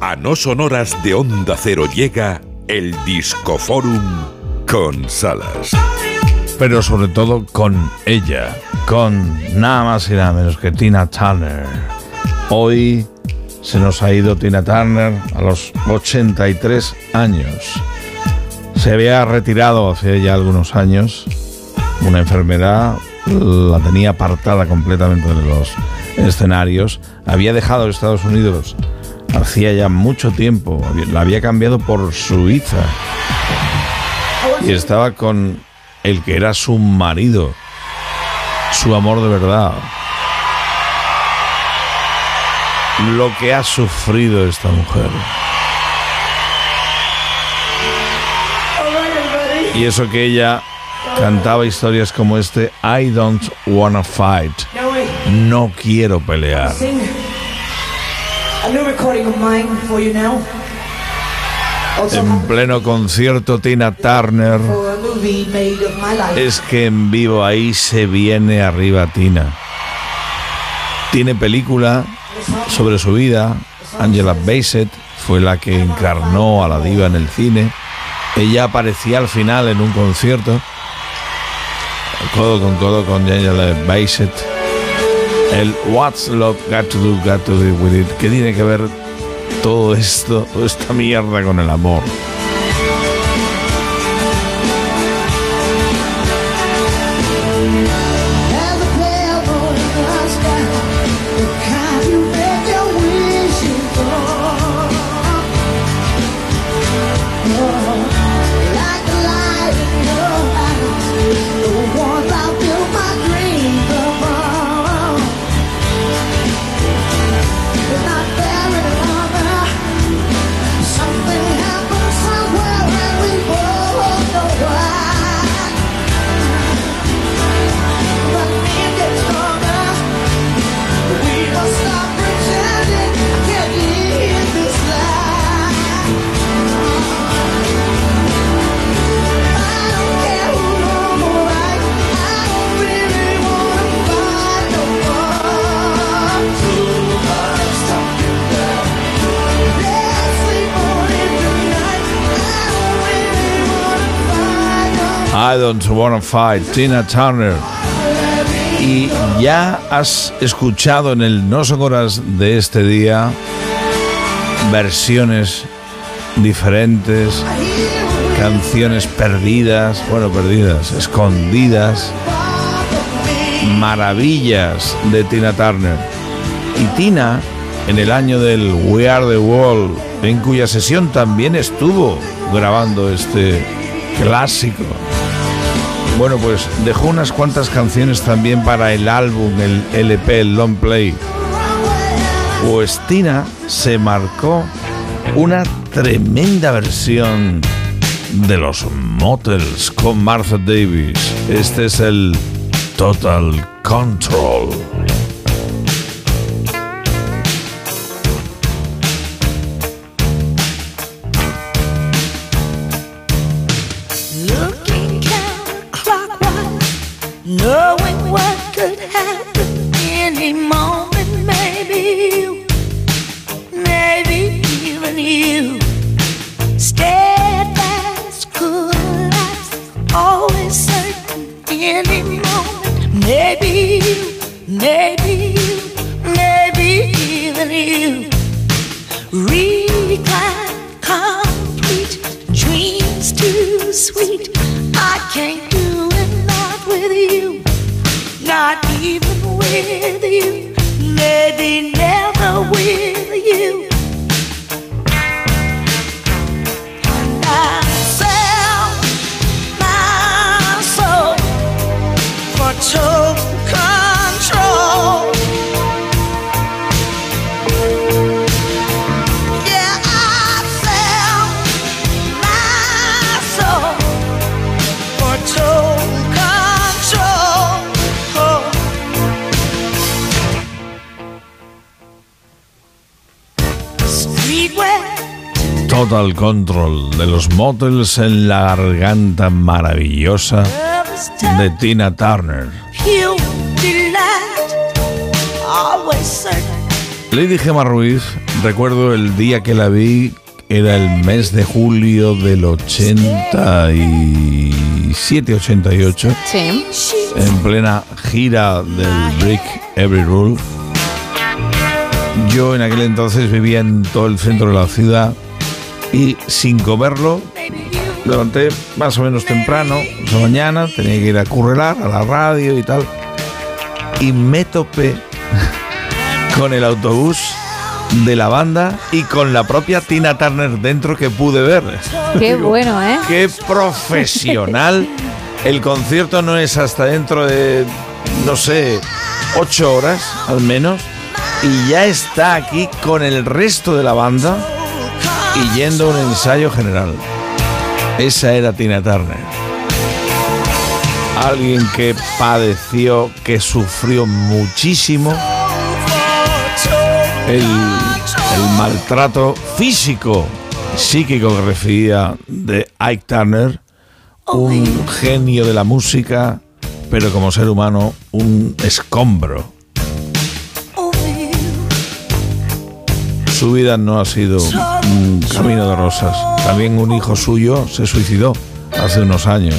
A no sonoras de Onda Cero llega el Discoforum con Salas. Pero sobre todo con ella, con nada más y nada menos que Tina Turner. Hoy se nos ha ido Tina Turner a los 83 años. Se había retirado hace ya algunos años. Una enfermedad la tenía apartada completamente de los escenarios. Había dejado Estados Unidos hacía ya mucho tiempo. La había cambiado por Suiza. Y estaba con el que era su marido, su amor de verdad. Lo que ha sufrido esta mujer. Y eso que ella cantaba historias como este, I don't wanna fight. No quiero pelear. En pleno concierto Tina Turner. Es que en vivo ahí se viene arriba Tina. Tiene película sobre su vida. Angela Bassett fue la que encarnó a la diva en el cine. Ella aparecía al final en un concierto, codo con codo con Angela Bassett el What's Love Got to Do, Got to Do With It. ¿Qué tiene que ver todo esto, toda esta mierda con el amor? I Don't Wanna Fight, Tina Turner. Y ya has escuchado en el No Son de este día versiones diferentes, canciones perdidas, bueno, perdidas, escondidas, maravillas de Tina Turner. Y Tina, en el año del We Are the World, en cuya sesión también estuvo grabando este clásico bueno, pues dejó unas cuantas canciones también para el álbum, el LP, el long play. Pues se marcó una tremenda versión de los Motels con Martha Davis. Este es el Total Control. Maybe, you, maybe, you, maybe even you regret complete dreams too sweet. I can't do it, not with you, not even with you, maybe never with you. Total Control de los Motels en la garganta maravillosa de Tina Turner. Lady Gemma Ruiz recuerdo el día que la vi, era el mes de julio del 87, 88. Sí. En plena gira del Break Every Rule. Yo en aquel entonces vivía en todo el centro de la ciudad y sin comerlo levanté más o menos temprano, esa mañana, tenía que ir a currelar a la radio y tal. Y me topé con el autobús de la banda y con la propia Tina Turner dentro que pude ver. Qué bueno, ¿eh? Qué profesional. El concierto no es hasta dentro de, no sé, ocho horas al menos. Y ya está aquí con el resto de la banda y yendo a un ensayo general. Esa era Tina Turner. Alguien que padeció, que sufrió muchísimo el, maltrato físico, psíquico que recibía de Ike Turner, un genio de la música, pero como ser humano, un escombro. Su vida no ha sido un camino de rosas. También un hijo suyo se suicidó hace unos años.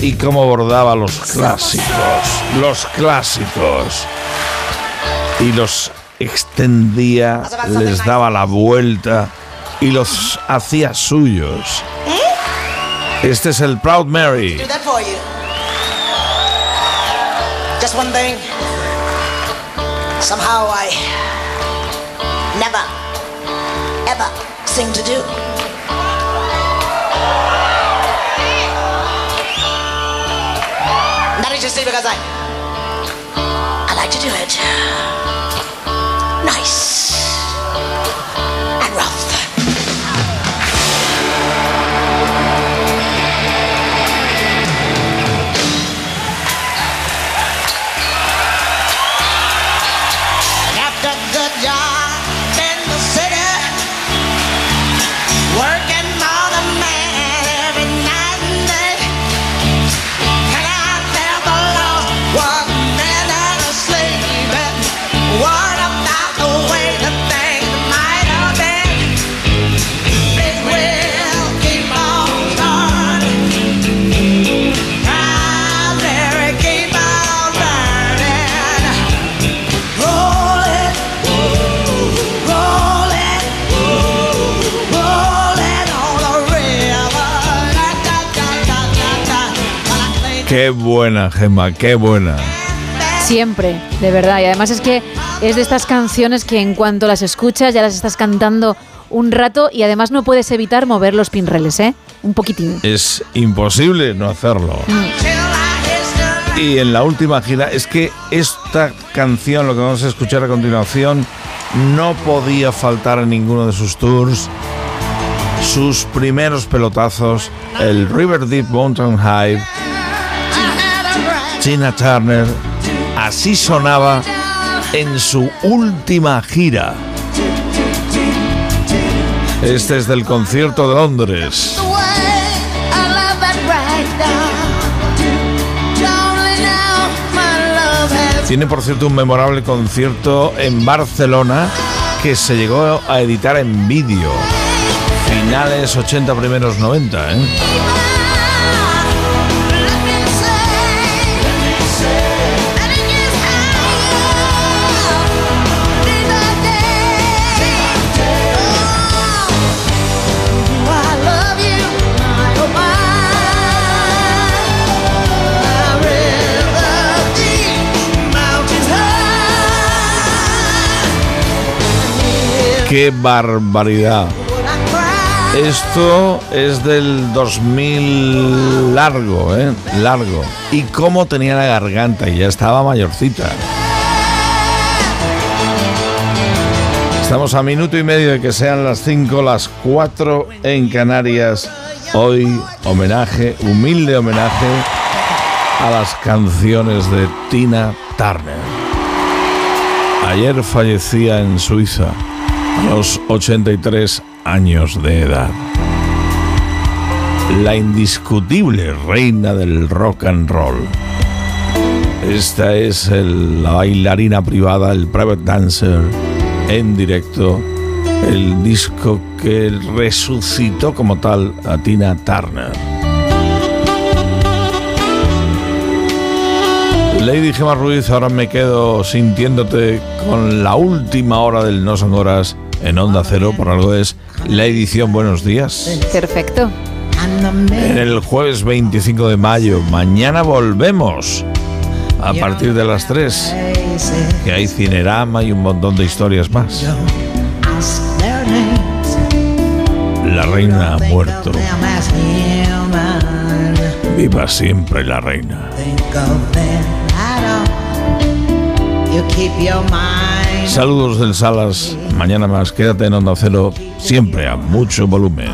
Y cómo bordaba los clásicos, los clásicos. Y los extendía, les daba la vuelta y los hacía suyos. Este es el Proud Mary. Just one thing. Somehow I never, ever seem to do. That is just because I, I like to do it. Qué buena, Gemma, qué buena. Siempre, de verdad. Y además es que es de estas canciones que en cuanto las escuchas ya las estás cantando un rato y además no puedes evitar mover los pinreles, ¿eh? Un poquitín. Es imposible no hacerlo. history. Y en la última gira es que esta canción, lo que vamos a escuchar a continuación, no podía faltar en ninguno de sus tours. Sus primeros pelotazos, el River Deep Mountain High, Tina Turner, así sonaba en su última gira. Este es del concierto de Londres. Tiene por cierto un memorable concierto en Barcelona que se llegó a editar en vídeo. Finales 80, primeros 90, ¿eh? ¡Qué barbaridad! Esto es del 2000 largo, ¿eh? Largo. Y cómo tenía la garganta, y ya estaba mayorcita. Estamos a minuto y medio de que sean las 5, las 4 en Canarias. Hoy, homenaje, humilde homenaje a las canciones de Tina Turner. Ayer fallecía en Suiza a los 83 años de edad. La indiscutible reina del rock and roll. Esta es el- la bailarina privada, el private dancer en directo, el disco que resucitó como tal a Tina Turner. Lady Gemma Ruiz, ahora me quedo sintiéndote con la última hora del No Son Horas en Onda Cero, por algo es la edición Buenos Días. Perfecto. En el jueves 25 de mayo, mañana volvemos a partir de las 3, que hay Cinerama y un montón de historias más. La reina ha muerto. Viva siempre la reina. Saludos del Salas. Mañana más. Quédate en Onda Cero. Siempre a mucho volumen.